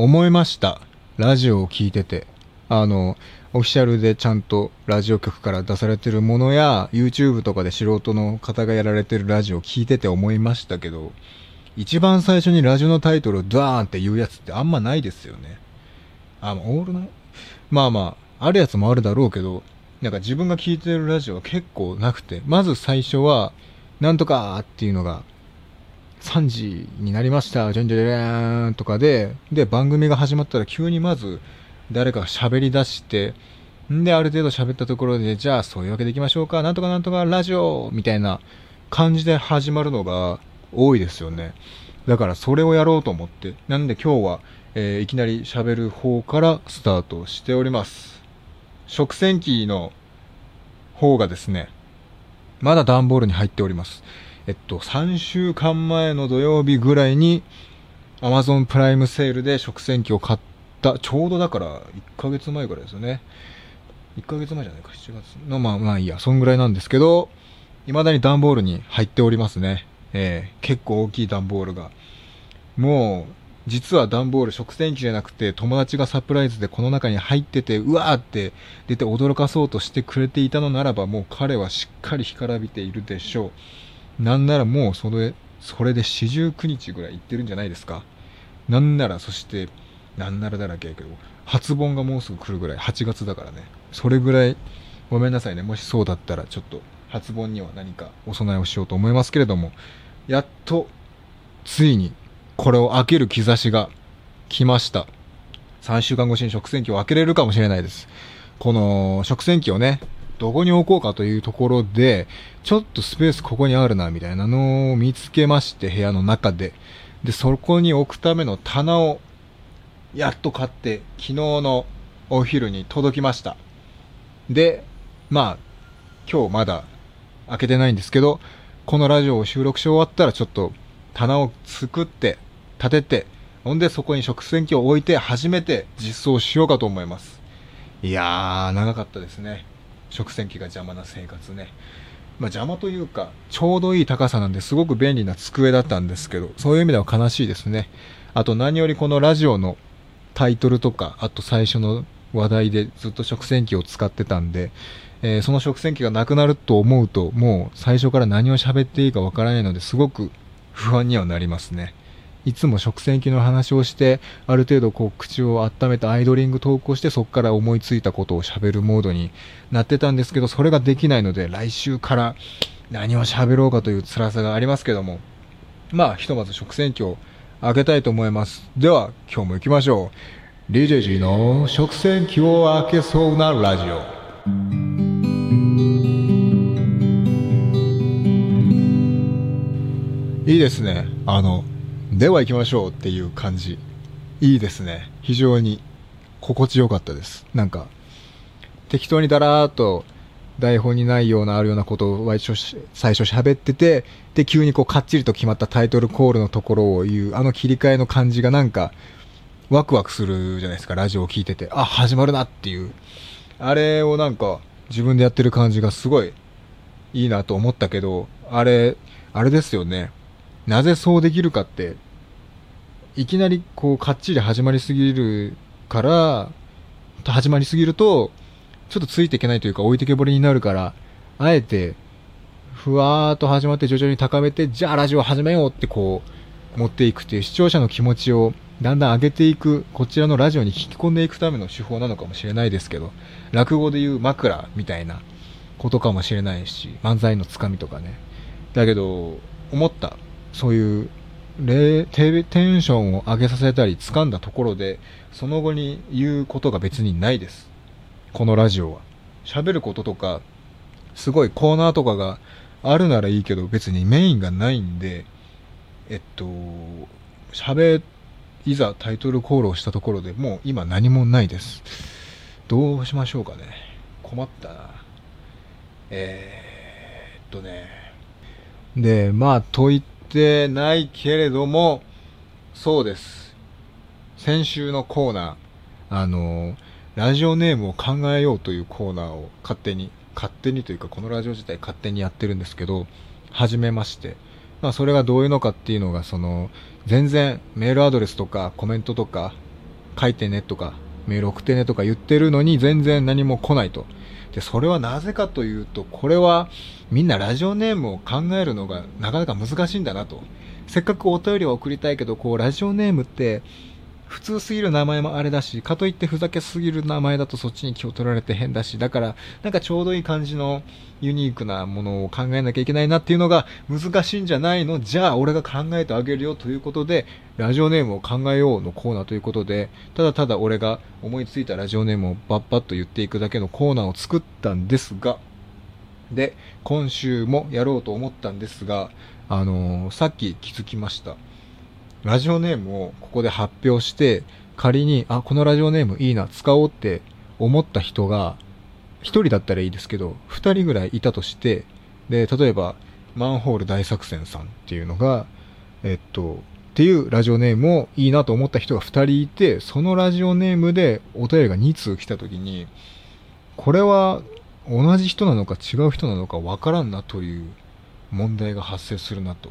思いました。ラジオを聞いてて。あの、オフィシャルでちゃんとラジオ局から出されてるものや、YouTube とかで素人の方がやられてるラジオを聞いてて思いましたけど、一番最初にラジオのタイトルをダーンって言うやつってあんまないですよね。あ、オールナイまあまあ、あるやつもあるだろうけど、なんか自分が聞いてるラジオは結構なくて、まず最初は、なんとかっていうのが、3時になりました、じゃんじゃじゃーんとかで、で、番組が始まったら急にまず誰かが喋り出して、んで、ある程度喋ったところで、じゃあそういうわけでいきましょうか、なんとかなんとかラジオみたいな感じで始まるのが多いですよね。だからそれをやろうと思って、なんで今日は、えーいきなり喋る方からスタートしております。食洗機の方がですね、まだ段ボールに入っております。えっと、3週間前の土曜日ぐらいに、Amazon プライムセールで食洗機を買った、ちょうどだから1ヶ月前ぐらいですよね。1ヶ月前じゃないか、7月の、まあまあいいや、そんぐらいなんですけど、未だに段ボールに入っておりますね。えー結構大きい段ボールが。もう、実は段ボール食洗機じゃなくて友達がサプライズでこの中に入っててうわーって出て驚かそうとしてくれていたのならばもう彼はしっかり干からびているでしょうなんならもうそれそれで四十九日ぐらい行ってるんじゃないですかなんならそしてなんならだらけやけど初盆がもうすぐ来るぐらい8月だからねそれぐらいごめんなさいねもしそうだったらちょっと初盆には何かお供えをしようと思いますけれどもやっとついにこれを開ける兆しが来ました。3週間越しに食洗機を開けれるかもしれないです。この食洗機をね、どこに置こうかというところで、ちょっとスペースここにあるな、みたいなのを見つけまして、部屋の中で。で、そこに置くための棚を、やっと買って、昨日のお昼に届きました。で、まあ、今日まだ開けてないんですけど、このラジオを収録し終わったらちょっと棚を作って、立てて、ほんでそこに食洗機を置いて初めて実装しようかと思います。いやー、長かったですね。食洗機が邪魔な生活ね。まあ邪魔というか、ちょうどいい高さなんですごく便利な机だったんですけど、そういう意味では悲しいですね。あと何よりこのラジオのタイトルとか、あと最初の話題でずっと食洗機を使ってたんで、えーその食洗機がなくなると思うと、もう最初から何を喋っていいかわからないのですごく不安にはなりますね。いつも食洗機の話をして、ある程度こう口を温めたアイドリング投稿して、そこから思いついたことを喋るモードになってたんですけど、それができないので、来週から何を喋ろうかという辛さがありますけども、まあ、ひとまず食洗機を開けたいと思います。では、今日も行きましょう。DJG の食洗機を開けそうなラジオ。いいですね。あの、では行きましょうっていう感じ。いいですね。非常に心地よかったです。なんか、適当にだらーっと台本にないようなあるようなことを最初最初喋ってて、で、急にこうかっちりと決まったタイトルコールのところを言う、あの切り替えの感じがなんか、ワクワクするじゃないですか、ラジオを聞いてて。あ、始まるなっていう。あれをなんか、自分でやってる感じがすごいいいなと思ったけど、あれ、あれですよね。なぜそうできるかって、いきなりこうかっちり始まりすぎるから、始まりすぎると、ちょっとついていけないというか置いてけぼりになるから、あえて、ふわーっと始まって徐々に高めて、じゃあラジオ始めようってこう、持っていくっていう視聴者の気持ちをだんだん上げていく、こちらのラジオに引き込んでいくための手法なのかもしれないですけど、落語でいう枕みたいなことかもしれないし、漫才のつかみとかね。だけど、思った。そういう、レテンションを上げさせたり掴んだところで、その後に言うことが別にないです。このラジオは。喋ることとか、すごいコーナーとかがあるならいいけど、別にメインがないんで、えっと、喋、いざタイトルコールをしたところでもう今何もないです。どうしましょうかね。困ったな。えー、っとね。で、まあ、と言っててないけれども、そうです。先週のコーナー、あの、ラジオネームを考えようというコーナーを勝手に、勝手にというかこのラジオ自体勝手にやってるんですけど、始めまして、まあそれがどういうのかっていうのが、その、全然メールアドレスとかコメントとか、書いてねとか、メール送ってねとか言ってるのに全然何も来ないと。で、それはなぜかというと、これはみんなラジオネームを考えるのがなかなか難しいんだなと。せっかくお便りを送りたいけど、こう、ラジオネームって、普通すぎる名前もあれだし、かといってふざけすぎる名前だとそっちに気を取られて変だし、だから、なんかちょうどいい感じのユニークなものを考えなきゃいけないなっていうのが難しいんじゃないの？じゃあ俺が考えてあげるよということで、ラジオネームを考えようのコーナーということで、ただただ俺が思いついたラジオネームをバッバッと言っていくだけのコーナーを作ったんですが、で、今週もやろうと思ったんですが、あのー、さっき気づきました。ラジオネームをここで発表して、仮に、あ、このラジオネームいいな、使おうって思った人が、一人だったらいいですけど、二人ぐらいいたとして、で、例えば、マンホール大作戦さんっていうのが、えっと、っていうラジオネームをいいなと思った人が二人いて、そのラジオネームでお便りが2通来た時に、これは同じ人なのか違う人なのかわからんなという問題が発生するなと。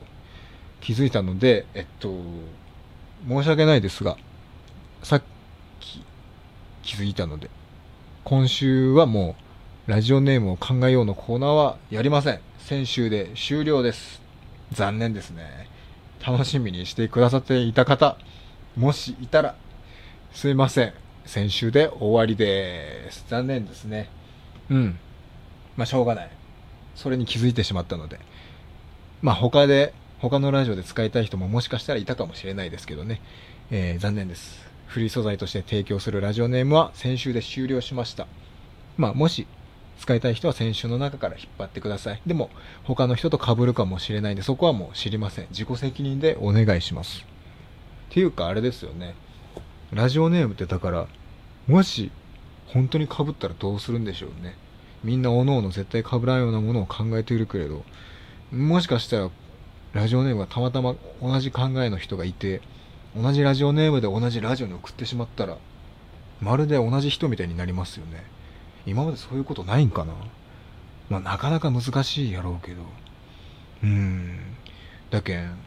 気づいたので、えっと、申し訳ないですが、さっき気づいたので、今週はもう、ラジオネームを考えようのコーナーはやりません。先週で終了です。残念ですね。楽しみにしてくださっていた方、もしいたら、すいません。先週で終わりです。残念ですね。うん。まあ、しょうがない。それに気づいてしまったので。まあ、他で他のラジオで使いたい人ももしかしたらいたかもしれないですけどね、えー、残念です。フリー素材として提供するラジオネームは先週で終了しました。まあ、もし使いたい人は先週の中から引っ張ってください。でも、他の人と被るかもしれないんで、そこはもう知りません。自己責任でお願いします。っていうか、あれですよね。ラジオネームってだから、もし、本当に被ったらどうするんでしょうね。みんな各々絶対被らんようなものを考えているけれど、もしかしたらラジオネームがたまたま同じ考えの人がいて、同じラジオネームで同じラジオに送ってしまったら、まるで同じ人みたいになりますよね。今までそういうことないんかな？まあ、なかなか難しいやろうけど。うーん。だけん、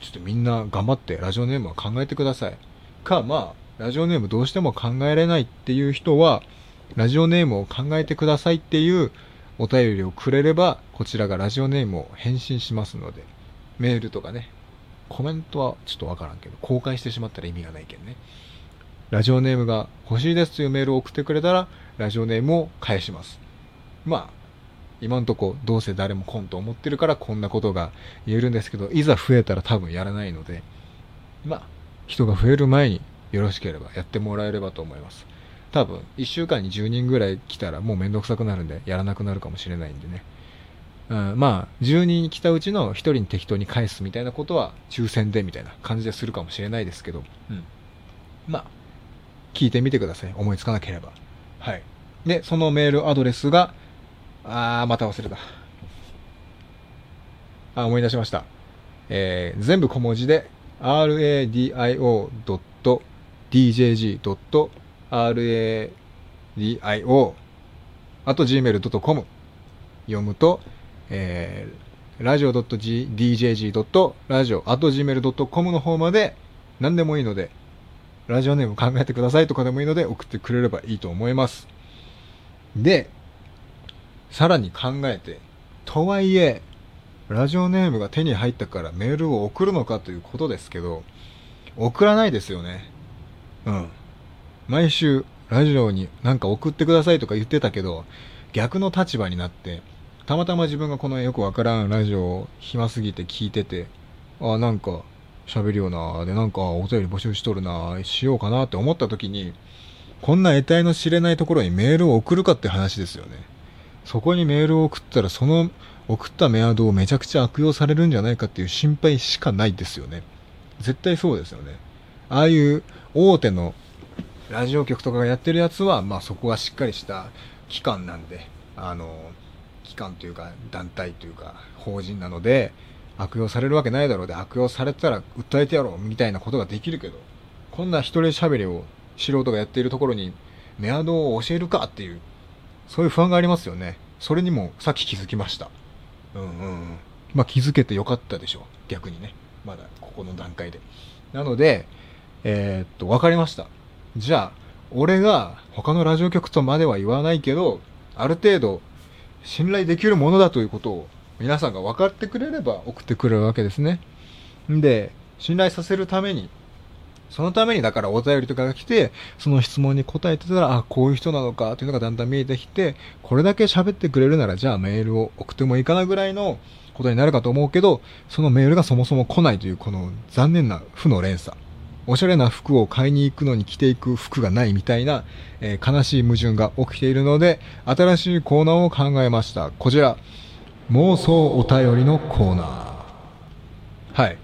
ちょっとみんな頑張ってラジオネームは考えてください。か、まあ、ラジオネームどうしても考えれないっていう人は、ラジオネームを考えてくださいっていうお便りをくれれば、こちらがラジオネームを返信しますので、メールとかね、コメントはちょっとわからんけど、公開してしまったら意味がないけんね。ラジオネームが欲しいですというメールを送ってくれたら、ラジオネームを返します。まあ、今んとこどうせ誰も来んと思ってるからこんなことが言えるんですけど、いざ増えたら多分やらないので、まあ、人が増える前によろしければやってもらえればと思います。多分、1週間に10人ぐらい来たらもうめんどくさくなるんで、やらなくなるかもしれないんでね。うん、まあ、10人来たうちの1人に適当に返すみたいなことは、抽選でみたいな感じでするかもしれないですけど、うん。まあ、聞いてみてください。思いつかなければ。はい。で、そのメールアドレスが、あー、また忘れた。あ、思い出しました。えー、全部小文字で、radio.djg. radio あと gmail.com 読むと、えー、radio.djg.radio あと gmail.com の方まで何でもいいので、ラジオネーム考えてくださいとかでもいいので送ってくれればいいと思います。で、さらに考えて、とはいえ、ラジオネームが手に入ったからメールを送るのかということですけど、送らないですよね。うん。毎週ラジオになんか送ってくださいとか言ってたけど、逆の立場になって、たまたま自分がこのよくわからんラジオを暇すぎて聞いてて、あ、なんか喋るよな、で、なんかお便り募集しとるな、しようかなって思った時に、こんな得体の知れないところにメールを送るかって話ですよね。そこにメールを送ったら、その送ったメアドをめちゃくちゃ悪用されるんじゃないかっていう心配しかないですよね。絶対そうですよね。ああいう大手のラジオ局とかがやってるやつは、まあそこがしっかりした機関なんで、あの、機関というか団体というか法人なので、悪用されるわけないだろうで、悪用されたら訴えてやろうみたいなことができるけど、こんな一人喋りを素人がやっているところにメアドを教えるかっていう、そういう不安がありますよね。それにもさっき気づきました。うんうんうん。まあ気づけてよかったでしょう。逆にね。まだここの段階で。なので、えー、っと、わかりました。じゃあ、俺が他のラジオ局とまでは言わないけど、ある程度信頼できるものだということを皆さんが分かってくれれば送ってくれるわけですね。んで、信頼させるために、そのためにだからお便りとかが来て、その質問に答えてたら、あ、こういう人なのかっていうのがだんだん見えてきて、これだけ喋ってくれるなら、じゃあメールを送ってもいいかなぐらいのことになるかと思うけど、そのメールがそもそも来ないというこの残念な負の連鎖。おしゃれな服を買いに行くのに着ていく服がないみたいな、えー、悲しい矛盾が起きているので、新しいコーナーを考えました。こちら、妄想お便りのコーナー。はい。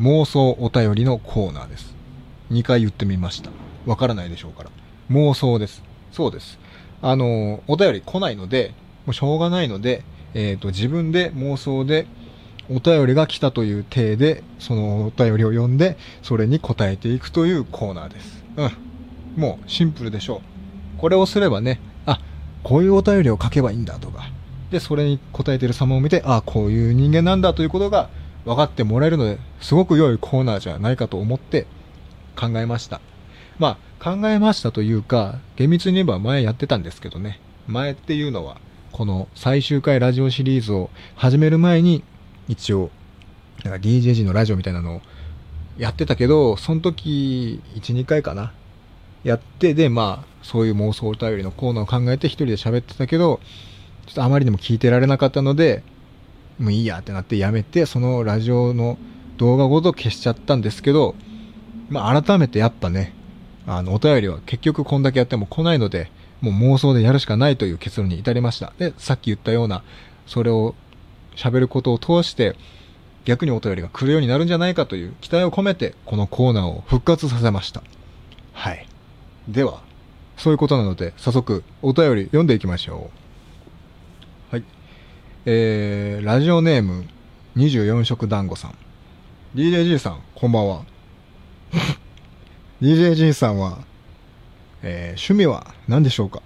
妄想お便りのコーナーです。2回言ってみました。わからないでしょうから。妄想です。そうです。あの、お便り来ないので、もうしょうがないので、えっ、ー、と、自分で妄想で、お便りが来たという体で、そのお便りを読んで、それに答えていくというコーナーです。うん。もうシンプルでしょう。これをすればね、あ、こういうお便りを書けばいいんだとか、で、それに答えてる様を見て、あ、こういう人間なんだということが分かってもらえるので、すごく良いコーナーじゃないかと思って考えました。まあ、考えましたというか、厳密に言えば前やってたんですけどね。前っていうのは、この最終回ラジオシリーズを始める前に一応、なんか DJG のラジオみたいなのをやってたけど、その時、1、2回かな。やって、で、まあ、そういう妄想お便りのコーナーを考えて一人で喋ってたけど、ちょっとあまりにも聞いてられなかったので、もういいやってなってやめて、そのラジオの動画ごと消しちゃったんですけど、まあ改めてやっぱね、あの、お便りは結局こんだけやっても来ないので、もう妄想でやるしかないという結論に至りました。で、さっき言ったような、それを喋ることを通して、逆にお便りが来るようになるんじゃないかという期待を込めて、このコーナーを復活させました。はい。では、そういうことなので、早速、お便り読んでいきましょう。はい。えー、ラジオネーム、24色団子さん。DJG さん、こんばんは。DJG さんは、えー、趣味は何でしょうか？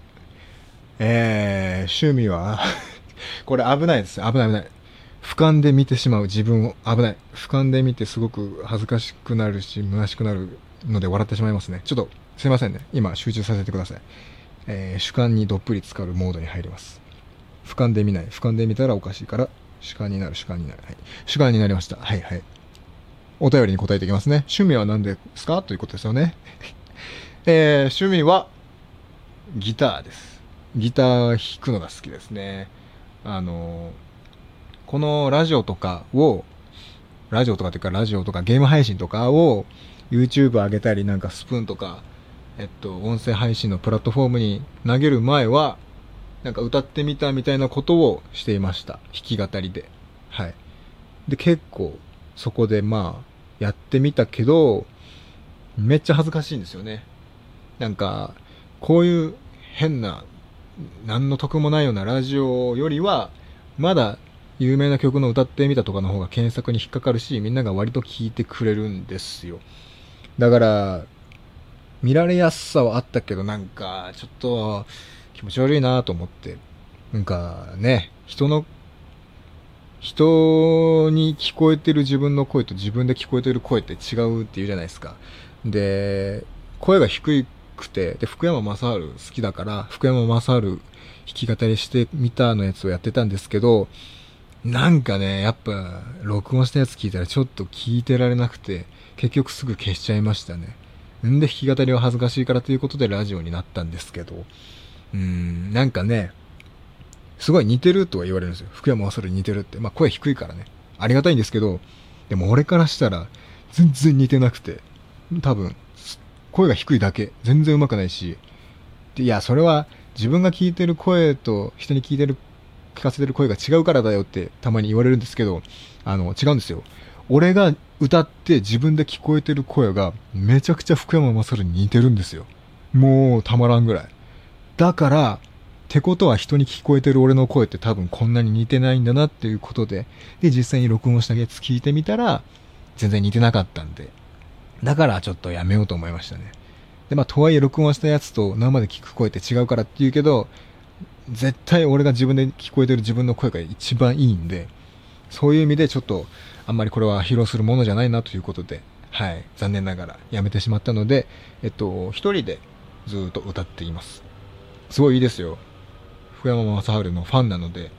えー、趣味は これ危ないです。危ない危ない。俯瞰で見てしまう自分を危ない。俯瞰で見てすごく恥ずかしくなるし、虚しくなるので笑ってしまいますね。ちょっと、すいませんね。今、集中させてください。えー、主観にどっぷり浸かるモードに入ります。俯瞰で見ない。俯瞰で見たらおかしいから、主観になる、主観になる。はい。主観になりました。はいはい。お便りに答えていきますね。趣味は何ですか？ということですよね。えー、趣味は、ギターです。ギター弾くのが好きですね。あの、このラジオとかを、ラジオとかっていうかラジオとかゲーム配信とかを YouTube 上げたりなんかスプーンとか、えっと、音声配信のプラットフォームに投げる前は、なんか歌ってみたみたいなことをしていました。弾き語りで。はい。で、結構、そこでまあ、やってみたけど、めっちゃ恥ずかしいんですよね。なんか、こういう変な何の得もないようなラジオよりは、まだ有名な曲の歌ってみたとかの方が検索に引っかかるし、みんなが割と聴いてくれるんですよ。だから、見られやすさはあったけど、なんか、ちょっと気持ち悪いなと思って。なんかね、人の、人に聞こえてる自分の声と自分で聞こえてる声って違うって言うじゃないですか。で、声が低くて、で、福山雅治好きだから、福山雅治弾き語りしてみたのやつをやってたんですけど、なんかね、やっぱ、録音したやつ聞いたらちょっと聞いてられなくて、結局すぐ消しちゃいましたね。んで弾き語りは恥ずかしいからということでラジオになったんですけど、うーん、なんかね、すごい似てるとは言われるんですよ。福山雅治に似てるって。まあ声低いからね。ありがたいんですけど、でも俺からしたら全然似てなくて、多分声が低いだけ。全然上手くないし。いや、それは自分が聞いてる声と人に聞いてる、聞かせてる声が違うからだよってたまに言われるんですけど、あの、違うんですよ。俺が歌って自分で聞こえてる声がめちゃくちゃ福山雅治に似てるんですよ。もうたまらんぐらい。だから、ってことは人に聞こえてる俺の声って多分こんなに似てないんだなっていうことで、で、実際に録音したやつ聞いてみたら、全然似てなかったんで、だからちょっとやめようと思いましたね。で、まあ、とはいえ録音したやつと生で聞く声って違うからって言うけど、絶対俺が自分で聞こえてる自分の声が一番いいんで、そういう意味でちょっと、あんまりこれは披露するものじゃないなということで、はい、残念ながらやめてしまったので、えっと、一人でずっと歌っています。すごいいいですよ。福山雅治のファンなので、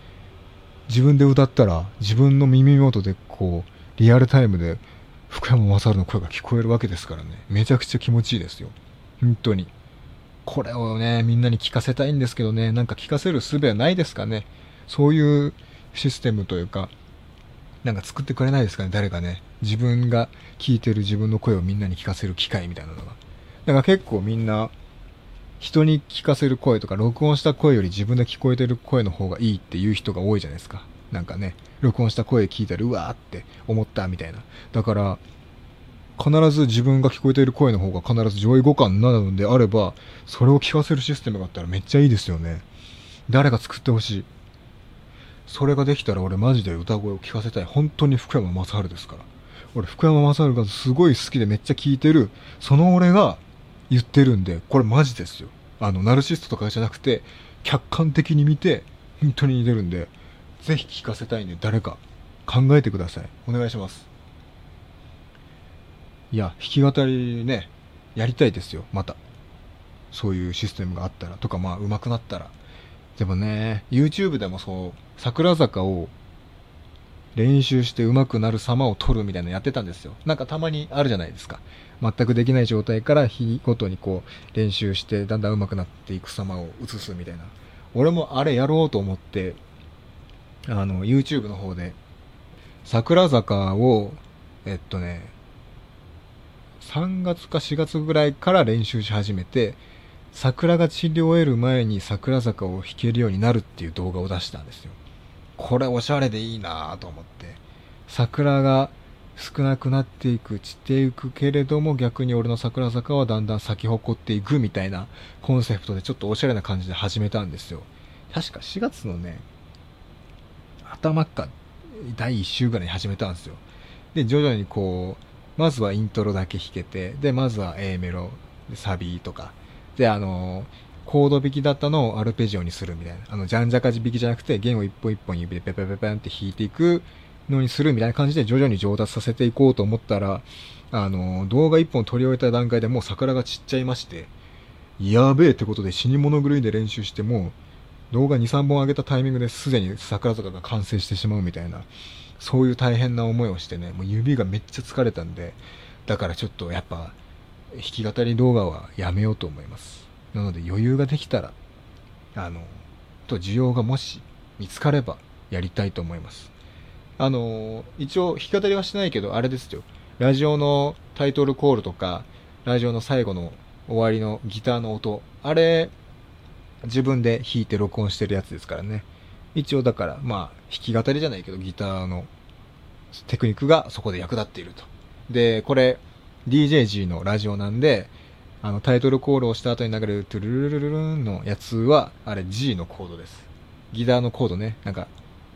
自分で歌ったら自分の耳元でこう、リアルタイムで福山雅治の声が聞こえるわけですからね。めちゃくちゃ気持ちいいですよ。本当に。これをね、みんなに聞かせたいんですけどね、なんか聞かせる術はないですかね。そういうシステムというか、なんか作ってくれないですかね、誰かね。自分が聞いてる自分の声をみんなに聞かせる機会みたいなのが。だから結構みんな、人に聞かせる声とか、録音した声より自分で聞こえてる声の方がいいっていう人が多いじゃないですか。なんかね、録音した声聞いたら、うわーって思ったみたいな。だから、必ず自分が聞こえている声の方が必ず上位互換なのであれば、それを聞かせるシステムがあったらめっちゃいいですよね。誰か作ってほしい。それができたら俺マジで歌声を聞かせたい。本当に福山雅治ですから。俺福山雅治がすごい好きでめっちゃ聞いてる、その俺が言ってるんで、これマジですよ。あの、ナルシストとかじゃなくて、客観的に見て、本当に似てるんで、ぜひ聞かせたいんで誰か考えてください。お願いします。いや、弾き語りね、やりたいですよ、また。そういうシステムがあったら、とかまあ上手くなったら。でもね、YouTube でもそう、桜坂を練習して上手くなる様を撮るみたいなのやってたんですよ。なんかたまにあるじゃないですか。全くできない状態から日ごとにこう練習してだんだん上手くなっていく様を映すみたいな。俺もあれやろうと思って、あの、YouTube の方で、桜坂を、えっとね、3月か4月ぐらいから練習し始めて、桜が散り終える前に桜坂を弾けるようになるっていう動画を出したんですよ。これおしゃれでいいなぁと思って。桜が少なくなっていく、散っていくけれども逆に俺の桜坂はだんだん咲き誇っていくみたいなコンセプトでちょっとおしゃれな感じで始めたんですよ。確か4月のね、頭っか第1週ぐらいに始めたんですよ。で、徐々にこう、まずはイントロだけ弾けて、で、まずは A メロ、サビとか、で、あのコード弾きだったのをアルペジオにするみたいな。あの、ジャンジャカジ弾きじゃなくて、弦を一本一本指でペペペペンって弾いていくのにするみたいな感じで徐々に上達させていこうと思ったら、あの動画一本撮り終えた段階でもう桜が散っちゃいまして、やべえってことで死に物狂いで練習しても、動画2、3本上げたタイミングですでに桜坂が完成してしまうみたいな、そういう大変な思いをしてね、もう指がめっちゃ疲れたんで、だからちょっとやっぱ、弾き語り動画はやめようと思います。なので余裕ができたら、あの、と需要がもし見つかればやりたいと思います。あの、一応弾き語りはしないけど、あれですよ。ラジオのタイトルコールとか、ラジオの最後の終わりのギターの音、あれ、自分で弾いて録音してるやつですからね。一応だから、まあ、弾き語りじゃないけど、ギターのテクニックがそこで役立っていると。で、これ、DJG のラジオなんで、あの、タイトルコールをした後に流れるトゥルルルルルンのやつは、あれ G のコードです。ギターのコードね、なんか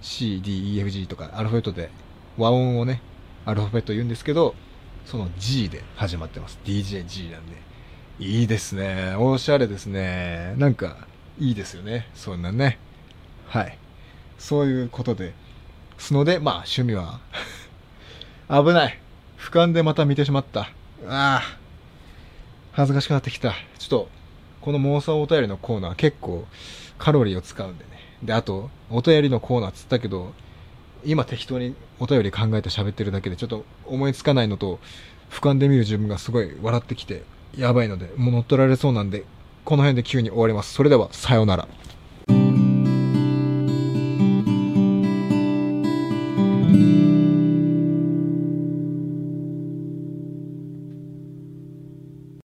C、D、E、F、G とかアルファベットで和音をね、アルファベット言うんですけど、その G で始まってます。DJG なんで。いいですね。おしゃれですね。なんか、いいですよね。そんなね。はい。そういうことで。すので、まあ、趣味は 危ない。俯瞰でまた見てしまった。ああ。恥ずかしくなってきた。ちょっと、この妄想お便りのコーナー結構カロリーを使うんでね。で、あと、お便りのコーナーつったけど、今適当にお便り考えて喋ってるだけでちょっと思いつかないのと、俯瞰で見る自分がすごい笑ってきて、やばいので、もう乗っ取られそうなんで、この辺で急に終わります。それでは、さようなら。